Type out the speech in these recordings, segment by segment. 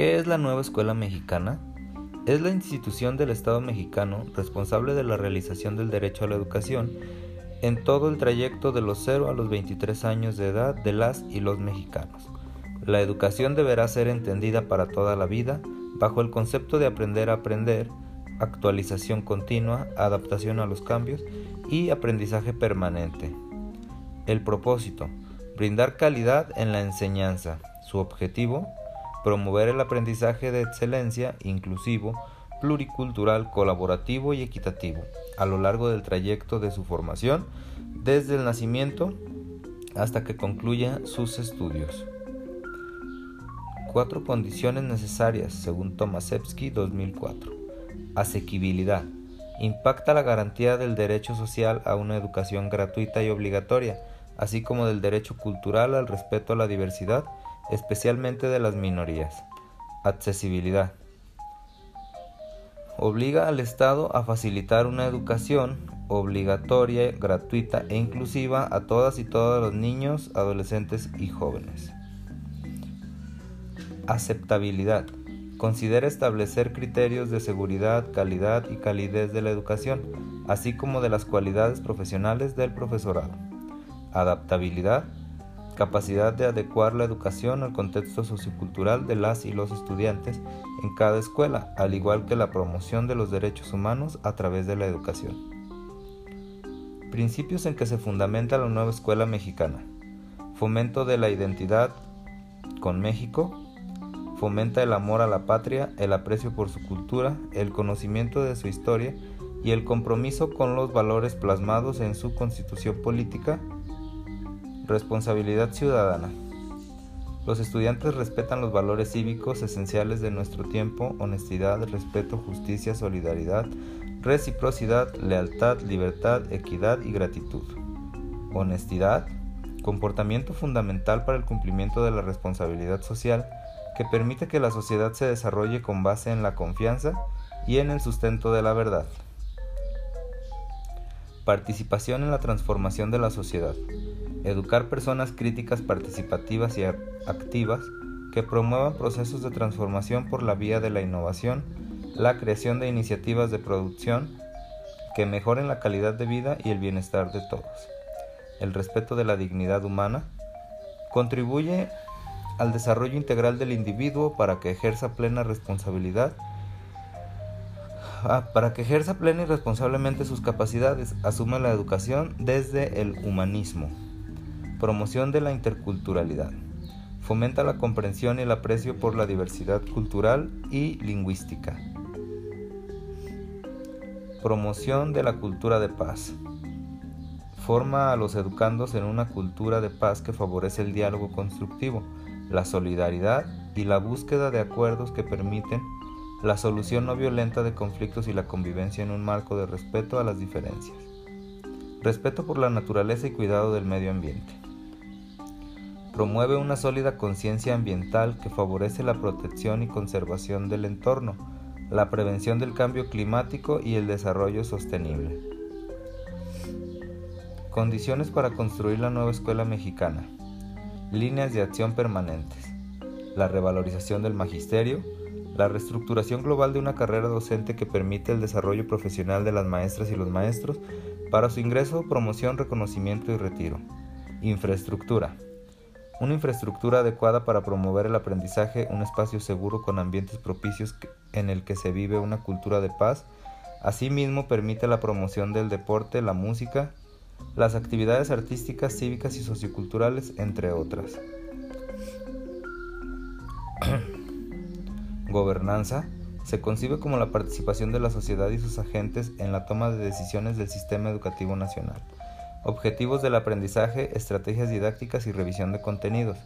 ¿Qué es la nueva escuela mexicana? Es la institución del Estado mexicano responsable de la realización del derecho a la educación en todo el trayecto de los 0 a los 23 años de edad de las y los mexicanos. La educación deberá ser entendida para toda la vida bajo el concepto de aprender a aprender, actualización continua, adaptación a los cambios y aprendizaje permanente. El propósito, brindar calidad en la enseñanza. Su objetivo, promover el aprendizaje de excelencia, inclusivo, pluricultural, colaborativo y equitativo a lo largo del trayecto de su formación, desde el nacimiento hasta que concluya sus estudios. Cuatro condiciones necesarias, según Tomasevsky 2004. Asequibilidad. Impacta la garantía del derecho social a una educación gratuita y obligatoria, así como del derecho cultural al respeto a la diversidad, especialmente de las minorías. Accesibilidad. Obliga al Estado a facilitar una educación obligatoria, gratuita e inclusiva a todas y todos los niños, adolescentes y jóvenes. Aceptabilidad. Considera establecer criterios de seguridad, calidad y calidez de la educación, así como de las cualidades profesionales del profesorado. Adaptabilidad capacidad de adecuar la educación al contexto sociocultural de las y los estudiantes en cada escuela, al igual que la promoción de los derechos humanos a través de la educación. Principios en que se fundamenta la nueva escuela mexicana. Fomento de la identidad con México. Fomenta el amor a la patria, el aprecio por su cultura, el conocimiento de su historia y el compromiso con los valores plasmados en su constitución política Responsabilidad ciudadana. Los estudiantes respetan los valores cívicos esenciales de nuestro tiempo, honestidad, respeto, justicia, solidaridad, reciprocidad, lealtad, libertad, equidad y gratitud. Honestidad, comportamiento fundamental para el cumplimiento de la responsabilidad social que permite que la sociedad se desarrolle con base en la confianza y en el sustento de la verdad. Participación en la transformación de la sociedad. Educar personas críticas, participativas y activas que promuevan procesos de transformación por la vía de la innovación, la creación de iniciativas de producción que mejoren la calidad de vida y el bienestar de todos. El respeto de la dignidad humana contribuye al desarrollo integral del individuo para que ejerza plena responsabilidad ah, para que ejerza plena y responsablemente sus capacidades, asuma la educación desde el humanismo. Promoción de la interculturalidad. Fomenta la comprensión y el aprecio por la diversidad cultural y lingüística. Promoción de la cultura de paz. Forma a los educandos en una cultura de paz que favorece el diálogo constructivo, la solidaridad y la búsqueda de acuerdos que permiten la solución no violenta de conflictos y la convivencia en un marco de respeto a las diferencias. Respeto por la naturaleza y cuidado del medio ambiente. Promueve una sólida conciencia ambiental que favorece la protección y conservación del entorno, la prevención del cambio climático y el desarrollo sostenible. Condiciones para construir la nueva escuela mexicana. Líneas de acción permanentes. La revalorización del magisterio. La reestructuración global de una carrera docente que permite el desarrollo profesional de las maestras y los maestros para su ingreso, promoción, reconocimiento y retiro. Infraestructura una infraestructura adecuada para promover el aprendizaje, un espacio seguro con ambientes propicios en el que se vive una cultura de paz. Asimismo, permite la promoción del deporte, la música, las actividades artísticas, cívicas y socioculturales, entre otras. Gobernanza se concibe como la participación de la sociedad y sus agentes en la toma de decisiones del sistema educativo nacional. Objetivos del aprendizaje, estrategias didácticas y revisión de contenidos.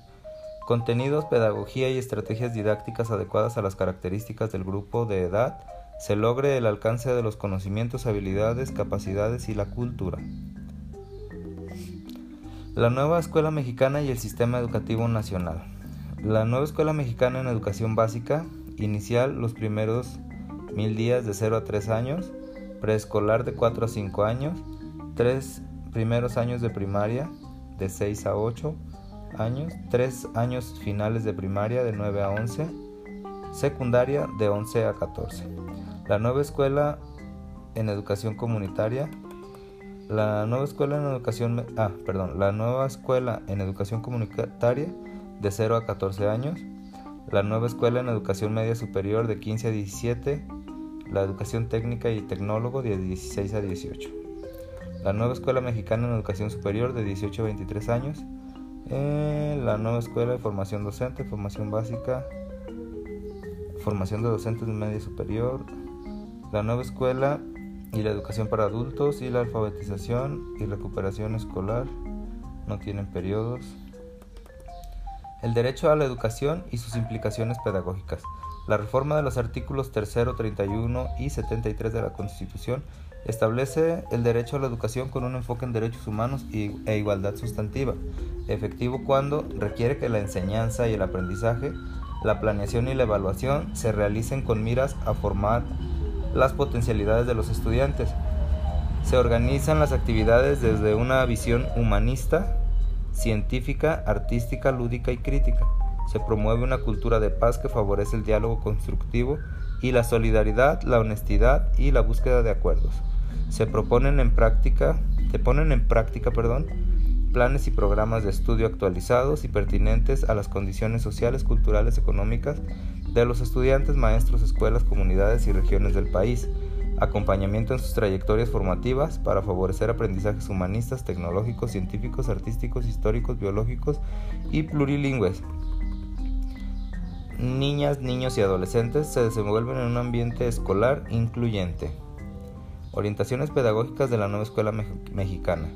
Contenidos, pedagogía y estrategias didácticas adecuadas a las características del grupo de edad, se logre el alcance de los conocimientos, habilidades, capacidades y la cultura. La nueva Escuela Mexicana y el Sistema Educativo Nacional. La nueva Escuela Mexicana en Educación Básica, inicial los primeros mil días de 0 a 3 años, preescolar de 4 a 5 años, 3 primeros años de primaria de 6 a 8 años, 3 años finales de primaria de 9 a 11, secundaria de 11 a 14. La nueva escuela en educación comunitaria la nueva escuela en educación ah, perdón, la nueva escuela en educación comunitaria de 0 a 14 años, la nueva escuela en educación media superior de 15 a 17, la educación técnica y tecnólogo de 16 a 18. La nueva escuela mexicana en educación superior de 18 a 23 años, eh, la nueva escuela de formación docente, formación básica, formación de docentes de media superior, la nueva escuela y la educación para adultos y la alfabetización y recuperación escolar no tienen periodos. El derecho a la educación y sus implicaciones pedagógicas. La reforma de los artículos 3, 31 y 73 de la Constitución establece el derecho a la educación con un enfoque en derechos humanos e igualdad sustantiva, efectivo cuando requiere que la enseñanza y el aprendizaje, la planeación y la evaluación se realicen con miras a formar las potencialidades de los estudiantes. Se organizan las actividades desde una visión humanista, científica, artística, lúdica y crítica. Se promueve una cultura de paz que favorece el diálogo constructivo y la solidaridad, la honestidad y la búsqueda de acuerdos. Se proponen en práctica, se ponen en práctica, perdón, planes y programas de estudio actualizados y pertinentes a las condiciones sociales, culturales, económicas de los estudiantes, maestros, escuelas, comunidades y regiones del país, acompañamiento en sus trayectorias formativas para favorecer aprendizajes humanistas, tecnológicos, científicos, artísticos, históricos, biológicos y plurilingües. Niñas, niños y adolescentes se desenvuelven en un ambiente escolar incluyente. Orientaciones pedagógicas de la nueva escuela mexicana.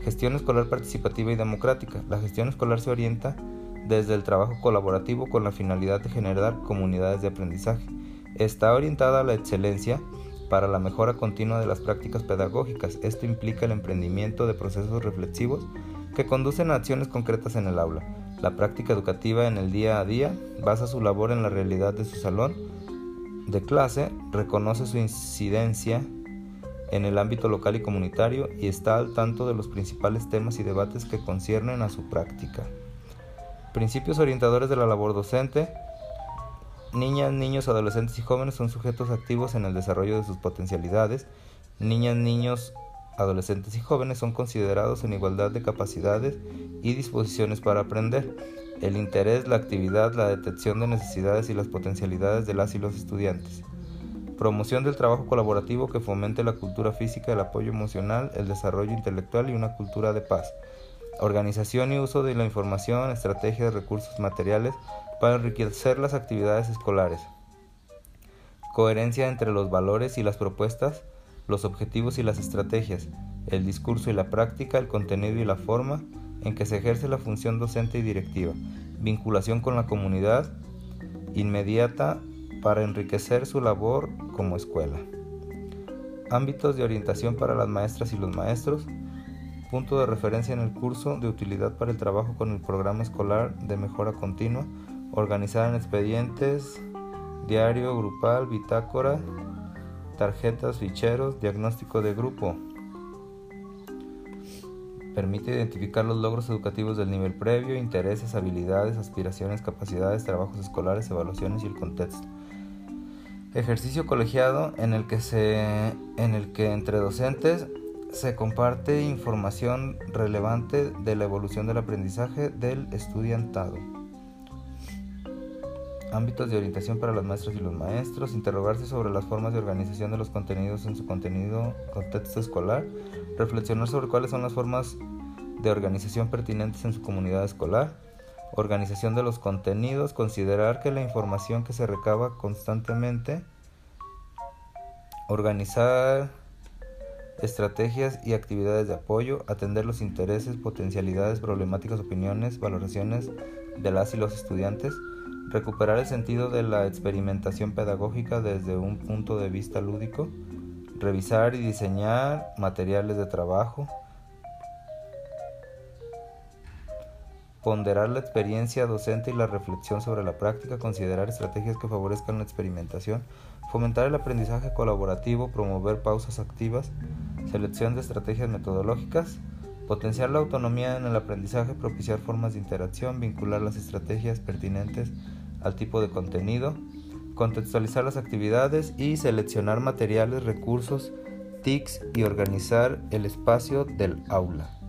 Gestión escolar participativa y democrática. La gestión escolar se orienta desde el trabajo colaborativo con la finalidad de generar comunidades de aprendizaje. Está orientada a la excelencia para la mejora continua de las prácticas pedagógicas. Esto implica el emprendimiento de procesos reflexivos que conducen a acciones concretas en el aula. La práctica educativa en el día a día basa su labor en la realidad de su salón de clase, reconoce su incidencia en el ámbito local y comunitario y está al tanto de los principales temas y debates que conciernen a su práctica. Principios orientadores de la labor docente. Niñas, niños, adolescentes y jóvenes son sujetos activos en el desarrollo de sus potencialidades. Niñas, niños, adolescentes y jóvenes son considerados en igualdad de capacidades y disposiciones para aprender. El interés, la actividad, la detección de necesidades y las potencialidades de las y los estudiantes. Promoción del trabajo colaborativo que fomente la cultura física, el apoyo emocional, el desarrollo intelectual y una cultura de paz. Organización y uso de la información, estrategias, recursos materiales para enriquecer las actividades escolares. Coherencia entre los valores y las propuestas, los objetivos y las estrategias, el discurso y la práctica, el contenido y la forma en que se ejerce la función docente y directiva. Vinculación con la comunidad inmediata para enriquecer su labor como escuela. Ámbitos de orientación para las maestras y los maestros, punto de referencia en el curso de utilidad para el trabajo con el programa escolar de mejora continua, organizada en expedientes, diario, grupal, bitácora, tarjetas, ficheros, diagnóstico de grupo. Permite identificar los logros educativos del nivel previo, intereses, habilidades, aspiraciones, capacidades, trabajos escolares, evaluaciones y el contexto. Ejercicio colegiado en el que se en el que entre docentes se comparte información relevante de la evolución del aprendizaje del estudiantado. Ámbitos de orientación para las maestras y los maestros, interrogarse sobre las formas de organización de los contenidos en su contenido contexto escolar, reflexionar sobre cuáles son las formas de organización pertinentes en su comunidad escolar, organización de los contenidos, considerar que la información que se recaba constantemente, organizar estrategias y actividades de apoyo, atender los intereses, potencialidades, problemáticas, opiniones, valoraciones de las y los estudiantes, recuperar el sentido de la experimentación pedagógica desde un punto de vista lúdico, revisar y diseñar materiales de trabajo, ponderar la experiencia docente y la reflexión sobre la práctica, considerar estrategias que favorezcan la experimentación, fomentar el aprendizaje colaborativo, promover pausas activas, selección de estrategias metodológicas, potenciar la autonomía en el aprendizaje, propiciar formas de interacción, vincular las estrategias pertinentes al tipo de contenido, contextualizar las actividades y seleccionar materiales, recursos, TICs y organizar el espacio del aula.